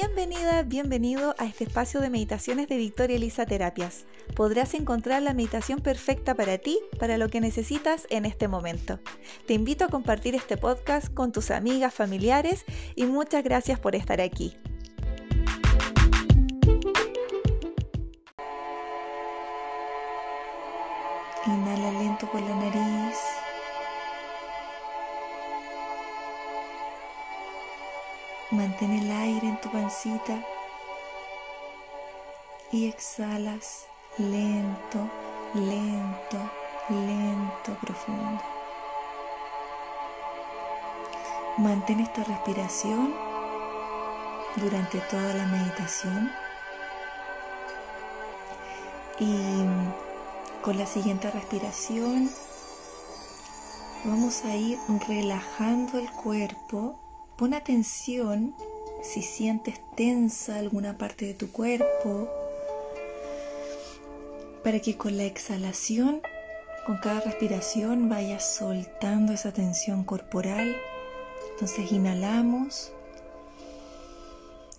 Bienvenida, bienvenido a este espacio de meditaciones de Victoria Elisa Terapias. Podrás encontrar la meditación perfecta para ti, para lo que necesitas en este momento. Te invito a compartir este podcast con tus amigas, familiares y muchas gracias por estar aquí. Inhala lento por la nariz. Mantén el aire en tu pancita. Y exhalas lento, lento, lento, profundo. Mantén esta respiración durante toda la meditación. Y con la siguiente respiración vamos a ir relajando el cuerpo. Pon atención si sientes tensa alguna parte de tu cuerpo para que con la exhalación, con cada respiración, vayas soltando esa tensión corporal. Entonces inhalamos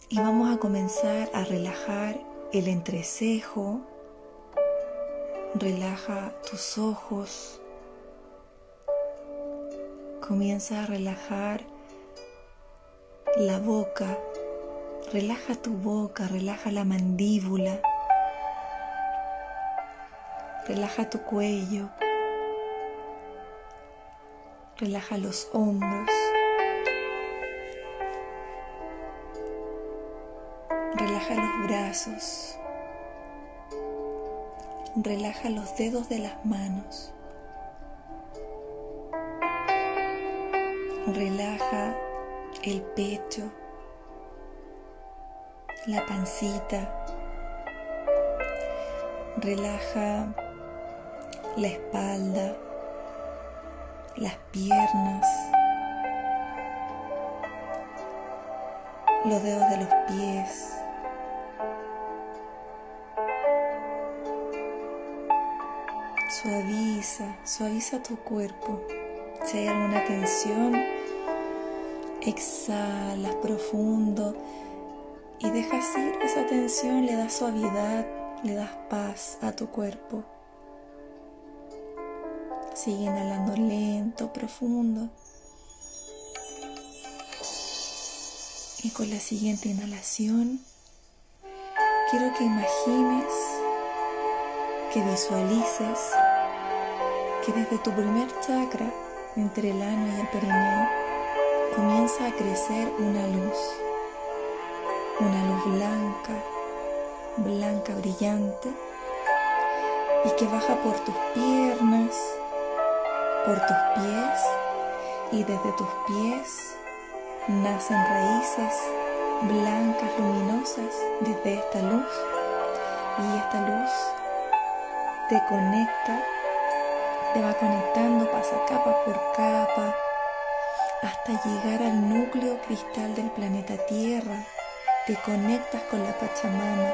y vamos a comenzar a relajar el entrecejo. Relaja tus ojos. Comienza a relajar la boca, relaja tu boca, relaja la mandíbula, relaja tu cuello, relaja los hombros, relaja los brazos, relaja los dedos de las manos, relaja el pecho, la pancita. Relaja la espalda, las piernas, los dedos de los pies. Suaviza, suaviza tu cuerpo. Si hay alguna tensión, Exhalas profundo y dejas ir esa tensión, le das suavidad, le das paz a tu cuerpo. Sigue inhalando lento, profundo. Y con la siguiente inhalación, quiero que imagines, que visualices que desde tu primer chakra, entre el ano y el perineo, comienza a crecer una luz, una luz blanca, blanca, brillante, y que baja por tus piernas, por tus pies, y desde tus pies nacen raíces blancas, luminosas desde esta luz, y esta luz te conecta, te va conectando, pasa capa por capa, hasta llegar al núcleo cristal del planeta Tierra. Te conectas con la Pachamama.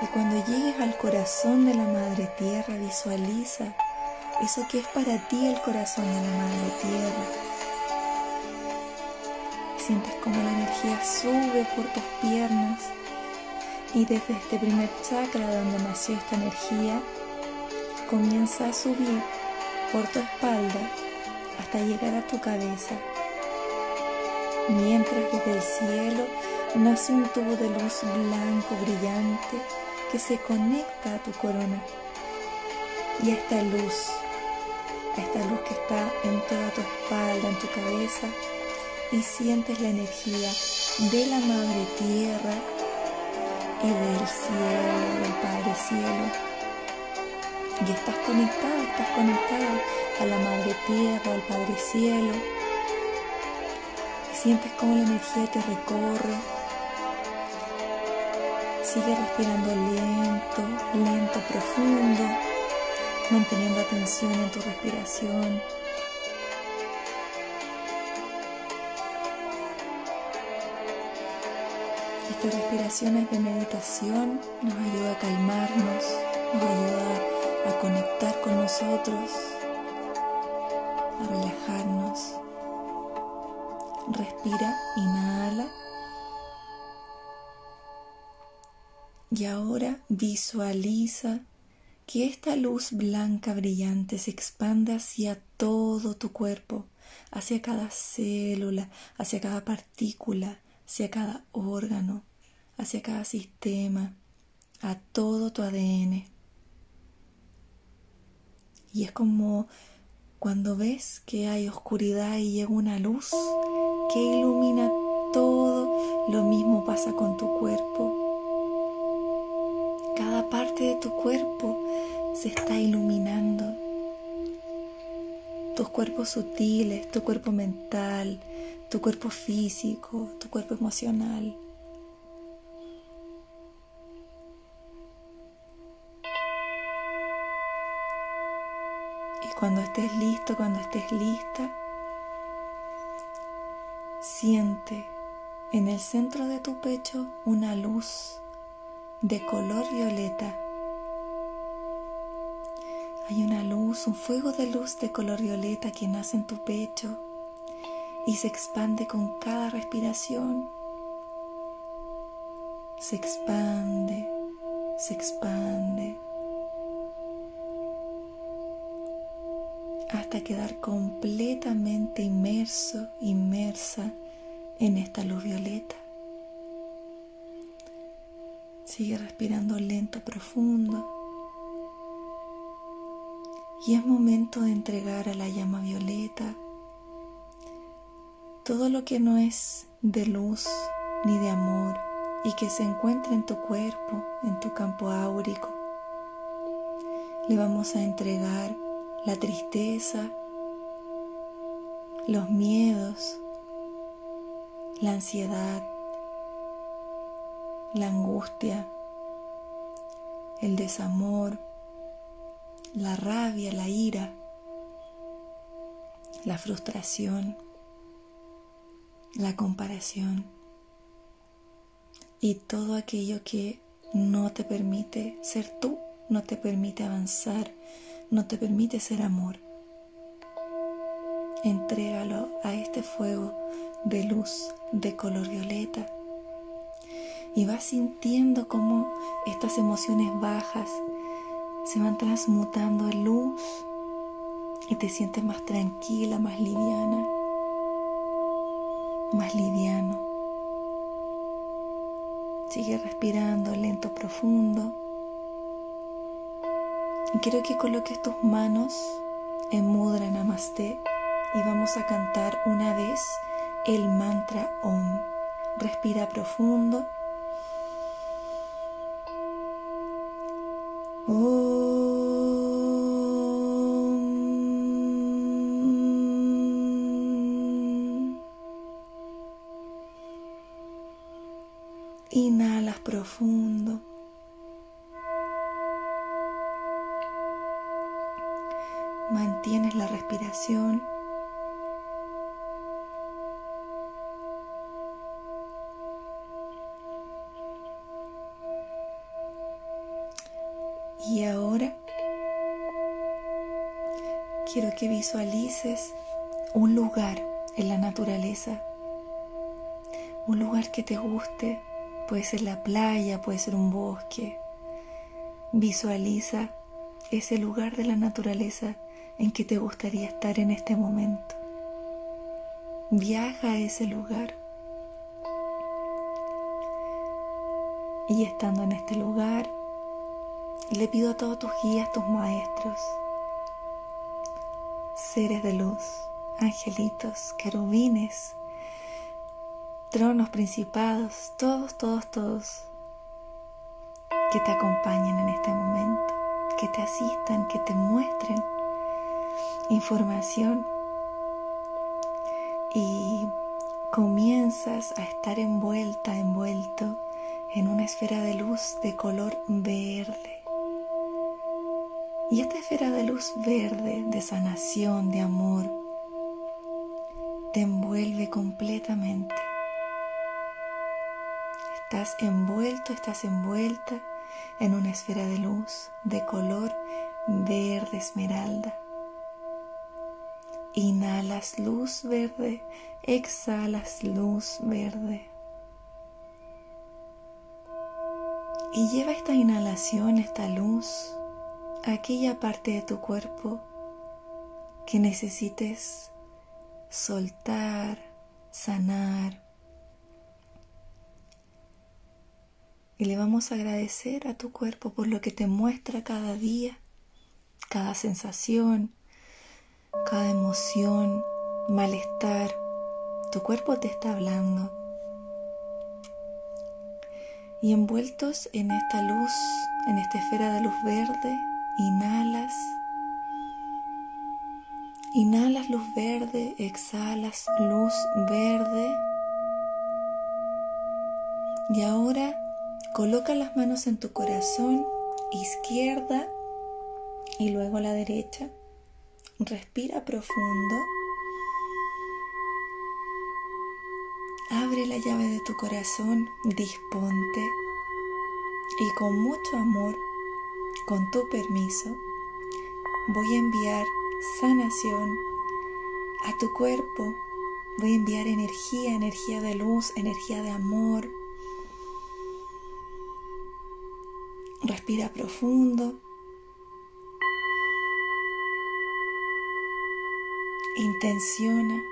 Y cuando llegues al corazón de la Madre Tierra, visualiza eso que es para ti el corazón de la Madre Tierra. Sientes como la energía sube por tus piernas y desde este primer chakra donde nació esta energía, comienza a subir por tu espalda hasta llegar a tu cabeza, mientras desde el cielo nace un tubo de luz blanco brillante que se conecta a tu corona. Y esta luz, esta luz que está en toda tu espalda, en tu cabeza, y sientes la energía de la Madre Tierra y del cielo, del Padre Cielo. Y estás conectado, estás conectado a la Madre Tierra, al Padre Cielo. Y sientes cómo la energía te recorre. Sigue respirando lento, lento, profundo, manteniendo atención en tu respiración. Estas respiraciones de meditación nos ayuda a calmarnos, nos ayuda a conectar con nosotros, relajarnos. Respira, inhala Y ahora visualiza que esta luz blanca brillante se expanda hacia todo tu cuerpo, hacia cada célula, hacia cada partícula, hacia cada órgano, hacia cada sistema, a todo tu ADN. Y es como cuando ves que hay oscuridad y llega una luz que ilumina todo, lo mismo pasa con tu cuerpo. Cada parte de tu cuerpo se está iluminando. Tus cuerpos sutiles, tu cuerpo mental, tu cuerpo físico, tu cuerpo emocional. Cuando estés listo, cuando estés lista, siente en el centro de tu pecho una luz de color violeta. Hay una luz, un fuego de luz de color violeta que nace en tu pecho y se expande con cada respiración. Se expande, se expande, hasta quedar completamente inmerso, inmersa en esta luz violeta. Sigue respirando lento, profundo. Y es momento de entregar a la llama violeta todo lo que no es de luz ni de amor y que se encuentra en tu cuerpo, en tu campo áurico. Le vamos a entregar la tristeza, los miedos, la ansiedad, la angustia, el desamor, la rabia, la ira, la frustración, la comparación y todo aquello que no te permite ser tú, no te permite avanzar, no te permite ser amor. Entrégalo a este fuego de luz de color violeta y vas sintiendo cómo estas emociones bajas se van transmutando en luz y te sientes más tranquila, más liviana, más liviano. Sigue respirando lento, profundo. Y quiero que coloques tus manos en Mudra Namaste y vamos a cantar una vez el mantra Om. Respira profundo. Inhalas profundo. Mantienes la respiración. Y ahora quiero que visualices un lugar en la naturaleza, un lugar que te guste, puede ser la playa, puede ser un bosque. Visualiza ese lugar de la naturaleza en que te gustaría estar en este momento. Viaja a ese lugar. Y estando en este lugar, le pido a todos tus guías, tus maestros, seres de luz, angelitos, querubines, tronos, principados, todos, todos, todos, que te acompañen en este momento, que te asistan, que te muestren información y comienzas a estar envuelta, envuelto en una esfera de luz de color verde. Y esta esfera de luz verde, de sanación, de amor, te envuelve completamente. Estás envuelto, estás envuelta en una esfera de luz de color verde esmeralda. Inhalas luz verde, exhalas luz verde. Y lleva esta inhalación, esta luz, a aquella parte de tu cuerpo que necesites soltar, sanar. Y le vamos a agradecer a tu cuerpo por lo que te muestra cada día, cada sensación, cada emoción, malestar. Tu cuerpo te está hablando. Y envueltos en esta luz, en esta esfera de luz verde, inhalas. Inhalas luz verde, exhalas luz verde. Y ahora coloca las manos en tu corazón izquierda y luego la derecha. Respira profundo. Abre la llave de tu corazón, disponte y con mucho amor, con tu permiso, voy a enviar sanación a tu cuerpo. Voy a enviar energía, energía de luz, energía de amor. Respira profundo. Intenciona.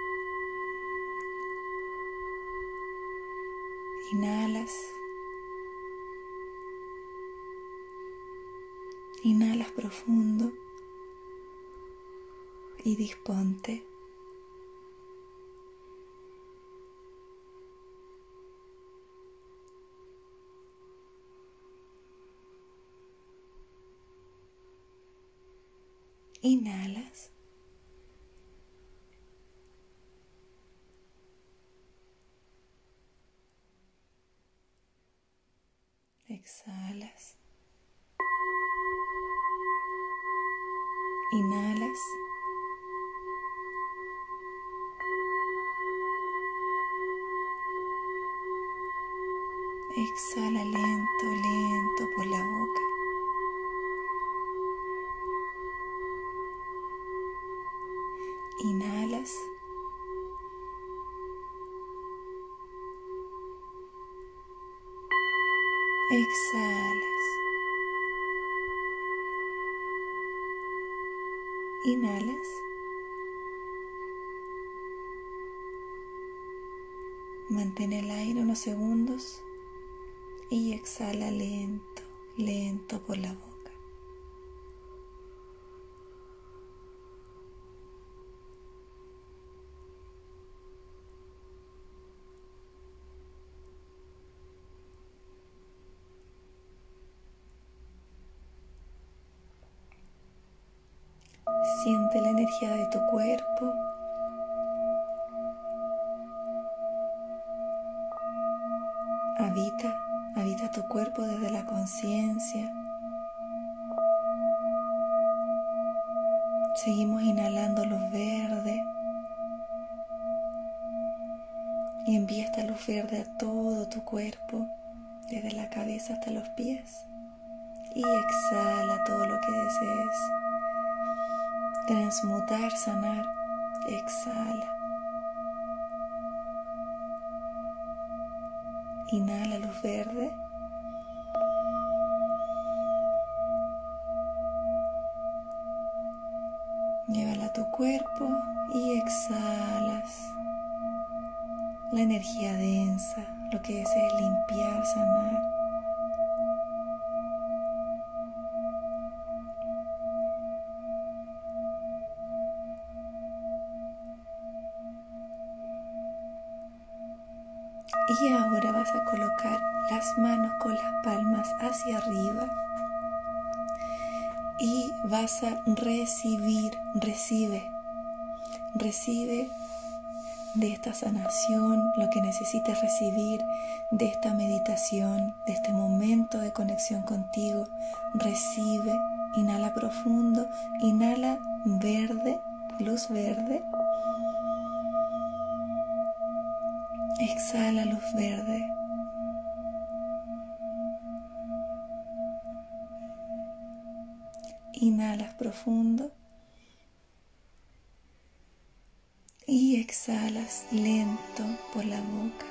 Inhalas. Inhalas profundo y disponte. Inhalas. Exhala lento, lento por la boca. Inhalas. Exhalas. Inhalas. Mantén el aire unos segundos y exhala lento, lento por la boca. Siente la energía de tu cuerpo. Conciencia. Seguimos inhalando luz verde. Y envía esta luz verde a todo tu cuerpo, desde la cabeza hasta los pies. Y exhala todo lo que desees. Transmutar, sanar. Exhala. Inhala luz verde. Cuerpo y exhalas la energía densa, lo que es limpiar, sanar. Vas a recibir, recibe, recibe de esta sanación lo que necesites recibir de esta meditación, de este momento de conexión contigo. Recibe, inhala profundo, inhala verde, luz verde. Exhala luz verde. profundo y exhalas lento por la boca.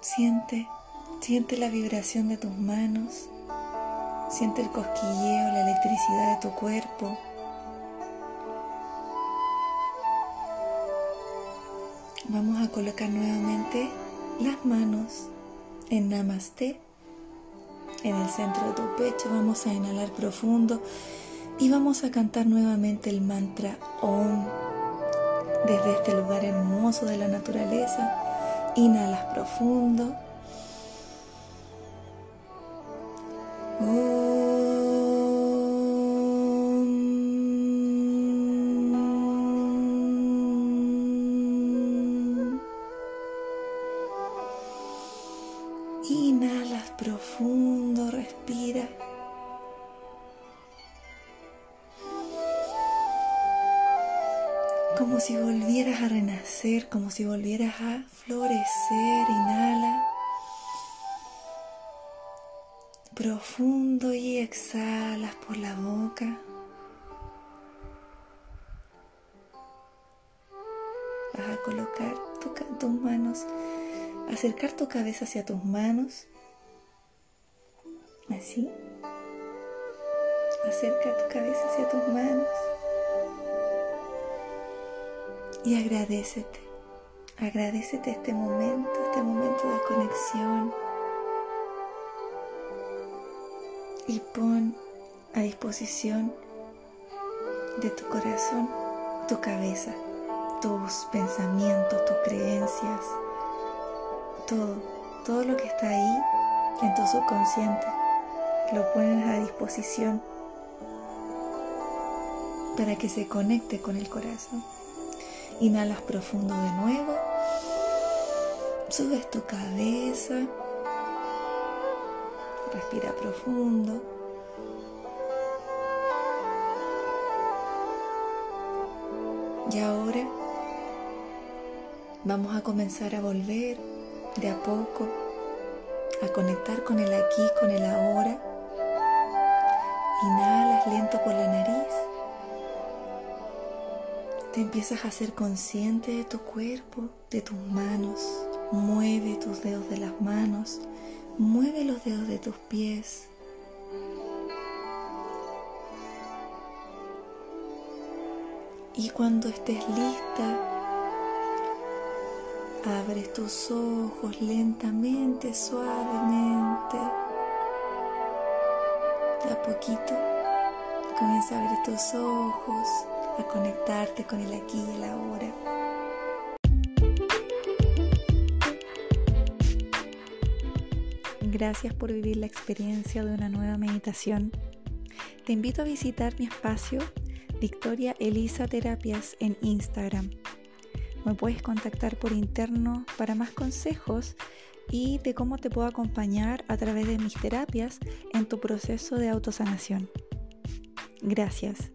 Siente, siente la vibración de tus manos, siente el cosquilleo, la electricidad de tu cuerpo. Vamos a colocar nuevamente las manos en Namaste. En el centro de tu pecho vamos a inhalar profundo y vamos a cantar nuevamente el mantra Om desde este lugar hermoso de la naturaleza Inhalas profundo. Inhalas como si volvieras a renacer, como si volvieras a florecer. Inhala. Profundo y exhalas por la boca. Vas a colocar tus manos, acercar tu cabeza hacia tus manos. Así. Acerca tu cabeza hacia tus manos y agradecete. Agradecete este momento, este momento de conexión. Y pon a disposición de tu corazón tu cabeza, tus pensamientos, tus creencias, todo, todo lo que está ahí en tu subconsciente, lo pones a disposición para que se conecte con el corazón. Inhalas profundo de nuevo. Subes tu cabeza. Respira profundo. Y ahora vamos a comenzar a volver de a poco a conectar con el aquí, con el ahora. Inhalas lento por la nariz. Te empiezas a ser consciente de tu cuerpo, de tus manos. Mueve tus dedos de las manos. Mueve los dedos de tus pies. Y cuando estés lista, abres tus ojos lentamente, suavemente. De a poquito comienza a abrir tus ojos a conectarte con el aquí y el ahora. Gracias por vivir la experiencia de una nueva meditación. Te invito a visitar mi espacio Victoria Elisa Terapias en Instagram. Me puedes contactar por interno para más consejos y de cómo te puedo acompañar a través de mis terapias en tu proceso de autosanación. Gracias.